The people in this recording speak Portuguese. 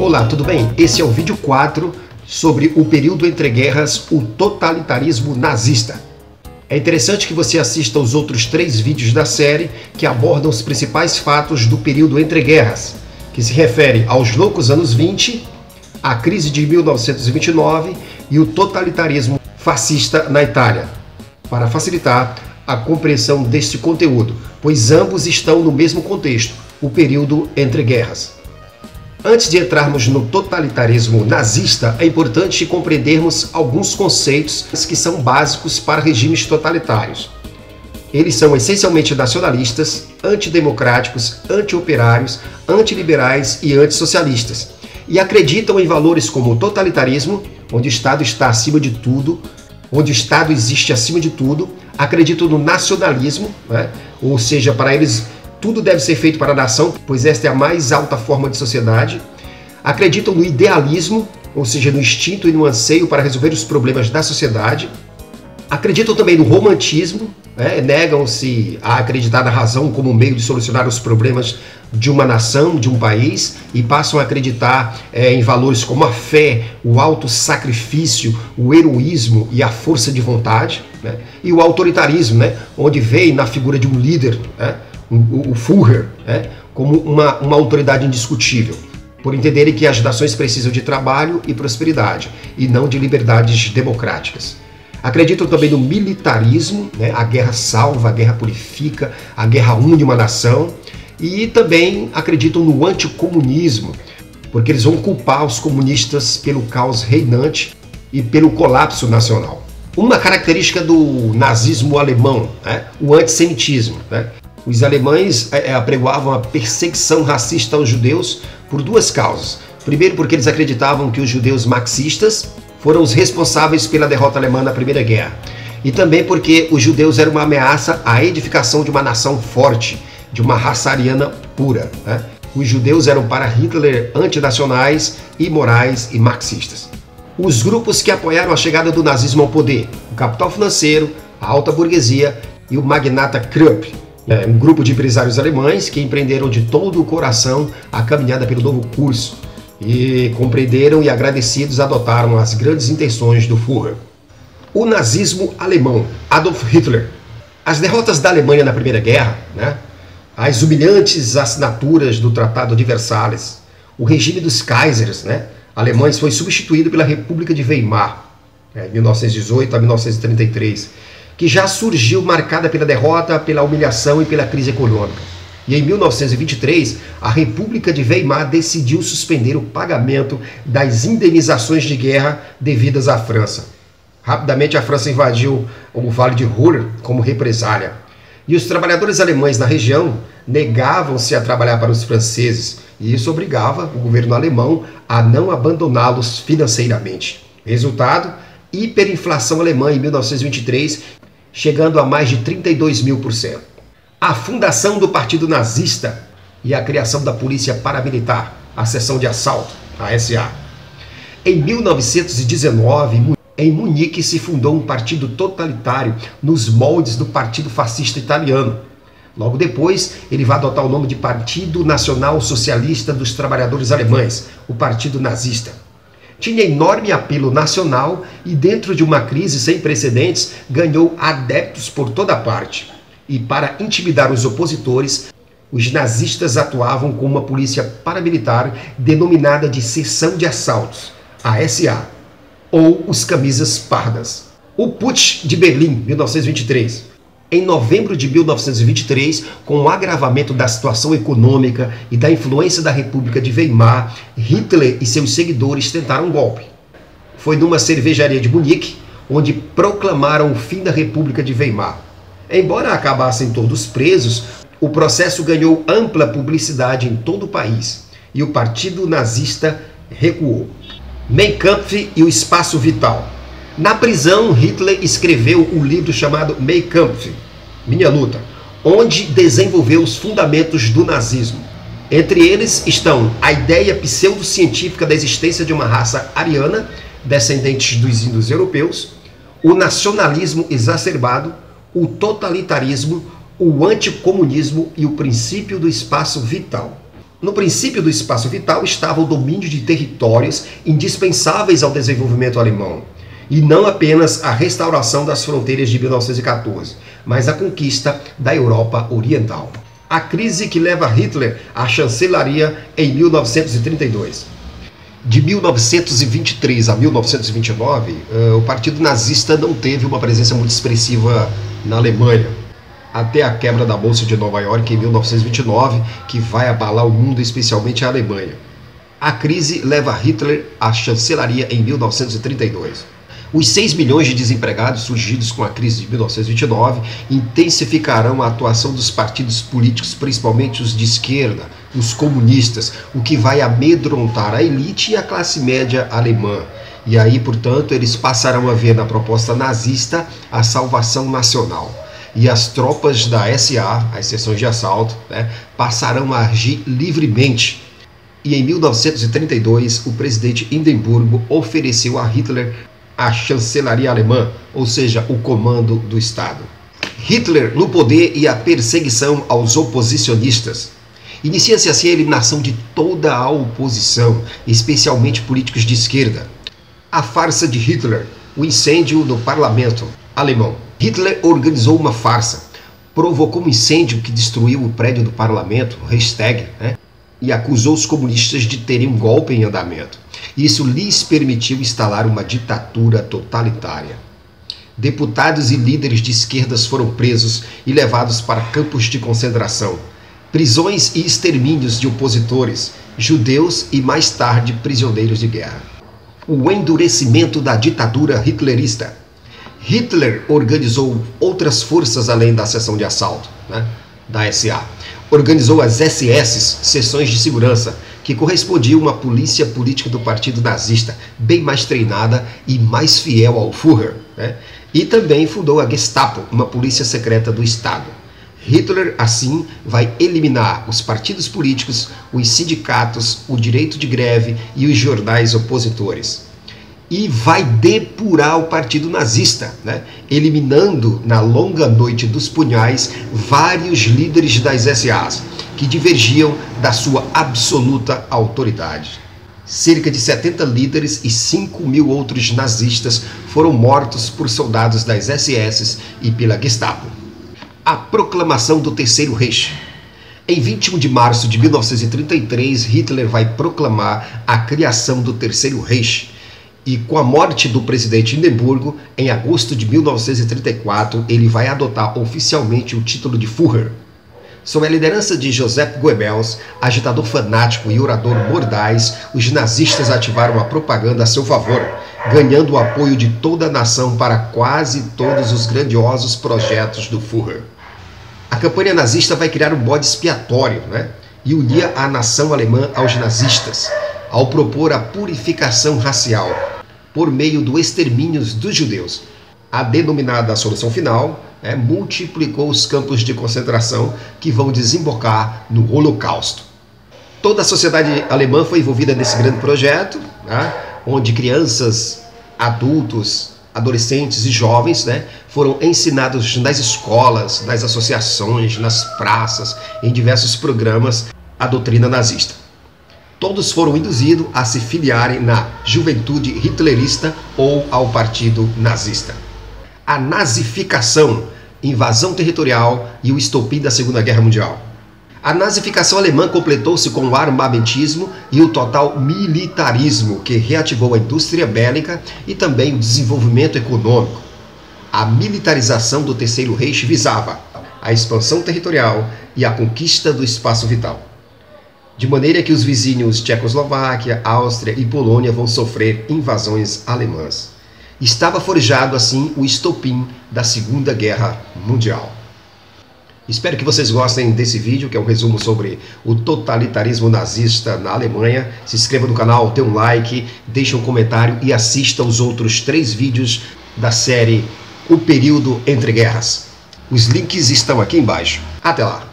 Olá, tudo bem? Esse é o vídeo 4 sobre o período entre guerras, o totalitarismo nazista. É interessante que você assista os outros três vídeos da série que abordam os principais fatos do período entre guerras, que se refere aos loucos anos 20, a crise de 1929 e o totalitarismo fascista na Itália, para facilitar a compreensão deste conteúdo, pois ambos estão no mesmo contexto, o período entre guerras. Antes de entrarmos no totalitarismo nazista, é importante compreendermos alguns conceitos que são básicos para regimes totalitários. Eles são essencialmente nacionalistas, antidemocráticos, anti-operários, antiliberais e antissocialistas, e acreditam em valores como o totalitarismo, onde o Estado está acima de tudo, onde o Estado existe acima de tudo, acreditam no nacionalismo, né? ou seja, para eles tudo deve ser feito para a nação, pois esta é a mais alta forma de sociedade. Acreditam no idealismo, ou seja, no instinto e no anseio para resolver os problemas da sociedade. Acreditam também no romantismo, né? negam-se a acreditar na razão como meio de solucionar os problemas de uma nação, de um país, e passam a acreditar é, em valores como a fé, o auto-sacrifício, o heroísmo e a força de vontade, né? e o autoritarismo, né? onde veem na figura de um líder. Né? O, o né, como uma, uma autoridade indiscutível, por entenderem que as nações precisam de trabalho e prosperidade, e não de liberdades democráticas. Acreditam também no militarismo, né, a guerra salva, a guerra purifica, a guerra une uma nação, e também acreditam no anticomunismo, porque eles vão culpar os comunistas pelo caos reinante e pelo colapso nacional. Uma característica do nazismo alemão, né, o antissemitismo. Né? Os alemães é, é, apregoavam a perseguição racista aos judeus por duas causas. Primeiro, porque eles acreditavam que os judeus marxistas foram os responsáveis pela derrota alemã na Primeira Guerra. E também porque os judeus eram uma ameaça à edificação de uma nação forte, de uma raça ariana pura. Né? Os judeus eram para Hitler antinacionais, imorais e marxistas. Os grupos que apoiaram a chegada do nazismo ao poder: o capital financeiro, a alta burguesia e o magnata Krupp, é, um grupo de empresários alemães que empreenderam de todo o coração a caminhada pelo novo curso e compreenderam e agradecidos adotaram as grandes intenções do Führer. O nazismo alemão, Adolf Hitler. As derrotas da Alemanha na Primeira Guerra, né? as humilhantes assinaturas do Tratado de Versalhes, o regime dos Kaisers né? alemães foi substituído pela República de Weimar, né? 1918 a 1933 que já surgiu marcada pela derrota, pela humilhação e pela crise econômica. E em 1923, a República de Weimar decidiu suspender o pagamento das indenizações de guerra devidas à França. Rapidamente, a França invadiu o Vale de Ruhr como represália. E os trabalhadores alemães na região negavam-se a trabalhar para os franceses, e isso obrigava o governo alemão a não abandoná-los financeiramente. Resultado: hiperinflação alemã em 1923 chegando a mais de 32 mil por cento. A fundação do Partido Nazista e a criação da Polícia Paramilitar, a seção de assalto, a SA. Em 1919, em Munique se fundou um partido totalitário nos moldes do Partido Fascista Italiano. Logo depois, ele vai adotar o nome de Partido Nacional Socialista dos Trabalhadores Alemães, o Partido Nazista tinha enorme apelo nacional e, dentro de uma crise sem precedentes, ganhou adeptos por toda parte. E para intimidar os opositores, os nazistas atuavam com uma polícia paramilitar denominada de Seção de Assaltos, a SA, ou os Camisas Pardas. O Putsch de Berlim, 1923, em novembro de 1923, com o agravamento da situação econômica e da influência da República de Weimar, Hitler e seus seguidores tentaram um golpe. Foi numa cervejaria de Munique, onde proclamaram o fim da República de Weimar. Embora acabassem todos presos, o processo ganhou ampla publicidade em todo o país e o partido nazista recuou. Mein Kampf e o Espaço Vital na prisão, Hitler escreveu um livro chamado Mein Kampf, Minha Luta, onde desenvolveu os fundamentos do nazismo. Entre eles estão a ideia pseudocientífica da existência de uma raça ariana, descendentes dos índios europeus, o nacionalismo exacerbado, o totalitarismo, o anticomunismo e o princípio do espaço vital. No princípio do espaço vital estava o domínio de territórios indispensáveis ao desenvolvimento alemão, e não apenas a restauração das fronteiras de 1914, mas a conquista da Europa Oriental. A crise que leva Hitler à chancelaria em 1932. De 1923 a 1929, eh, o Partido Nazista não teve uma presença muito expressiva na Alemanha, até a quebra da Bolsa de Nova York em 1929, que vai abalar o mundo, especialmente a Alemanha. A crise leva Hitler à chancelaria em 1932. Os 6 milhões de desempregados surgidos com a crise de 1929 intensificarão a atuação dos partidos políticos, principalmente os de esquerda, os comunistas, o que vai amedrontar a elite e a classe média alemã. E aí, portanto, eles passarão a ver na proposta nazista a salvação nacional. E as tropas da SA, as seções de assalto, né, passarão a agir livremente. E em 1932, o presidente Hindenburgo ofereceu a Hitler a chancelaria alemã, ou seja, o comando do Estado. Hitler no poder e a perseguição aos oposicionistas. Inicia-se assim a eliminação de toda a oposição, especialmente políticos de esquerda. A farsa de Hitler, o incêndio no parlamento alemão. Hitler organizou uma farsa, provocou um incêndio que destruiu o prédio do parlamento, Reichstag, né? e acusou os comunistas de terem um golpe em andamento. Isso lhes permitiu instalar uma ditadura totalitária. Deputados e líderes de esquerdas foram presos e levados para campos de concentração, prisões e extermínios de opositores, judeus e mais tarde prisioneiros de guerra. O endurecimento da ditadura hitlerista. Hitler organizou outras forças além da seção de assalto, né, da SA. Organizou as SS, seções de segurança, que correspondia a uma polícia política do partido nazista, bem mais treinada e mais fiel ao Führer. Né? E também fundou a Gestapo, uma polícia secreta do Estado. Hitler, assim, vai eliminar os partidos políticos, os sindicatos, o direito de greve e os jornais opositores. E vai depurar o partido nazista, né? eliminando na longa noite dos punhais vários líderes das SAs que divergiam da sua absoluta autoridade. Cerca de 70 líderes e 5 mil outros nazistas foram mortos por soldados das SS e pela Gestapo. A proclamação do Terceiro Reich. Em 21 de março de 1933, Hitler vai proclamar a criação do Terceiro Reich. E com a morte do presidente Hindenburgo, em agosto de 1934, ele vai adotar oficialmente o título de Führer. Sob a liderança de Joseph Goebbels, agitador fanático e orador mordaz, os nazistas ativaram a propaganda a seu favor, ganhando o apoio de toda a nação para quase todos os grandiosos projetos do Führer. A campanha nazista vai criar um bode expiatório né? e unia a nação alemã aos nazistas, ao propor a purificação racial por meio do extermínio dos judeus. A denominada solução final é, multiplicou os campos de concentração que vão desembocar no Holocausto. Toda a sociedade alemã foi envolvida nesse grande projeto, né, onde crianças, adultos, adolescentes e jovens né, foram ensinados nas escolas, nas associações, nas praças, em diversos programas, a doutrina nazista. Todos foram induzidos a se filiarem na juventude hitlerista ou ao partido nazista a nazificação, invasão territorial e o estopim da Segunda Guerra Mundial. A nazificação alemã completou-se com o armamentismo e o total militarismo, que reativou a indústria bélica e também o desenvolvimento econômico. A militarização do Terceiro Reich visava a expansão territorial e a conquista do espaço vital. De maneira que os vizinhos Tchecoslováquia, Áustria e Polônia vão sofrer invasões alemãs. Estava forjado assim o estopim da Segunda Guerra Mundial. Espero que vocês gostem desse vídeo, que é um resumo sobre o totalitarismo nazista na Alemanha. Se inscreva no canal, dê um like, deixe um comentário e assista os outros três vídeos da série O Período Entre Guerras. Os links estão aqui embaixo. Até lá!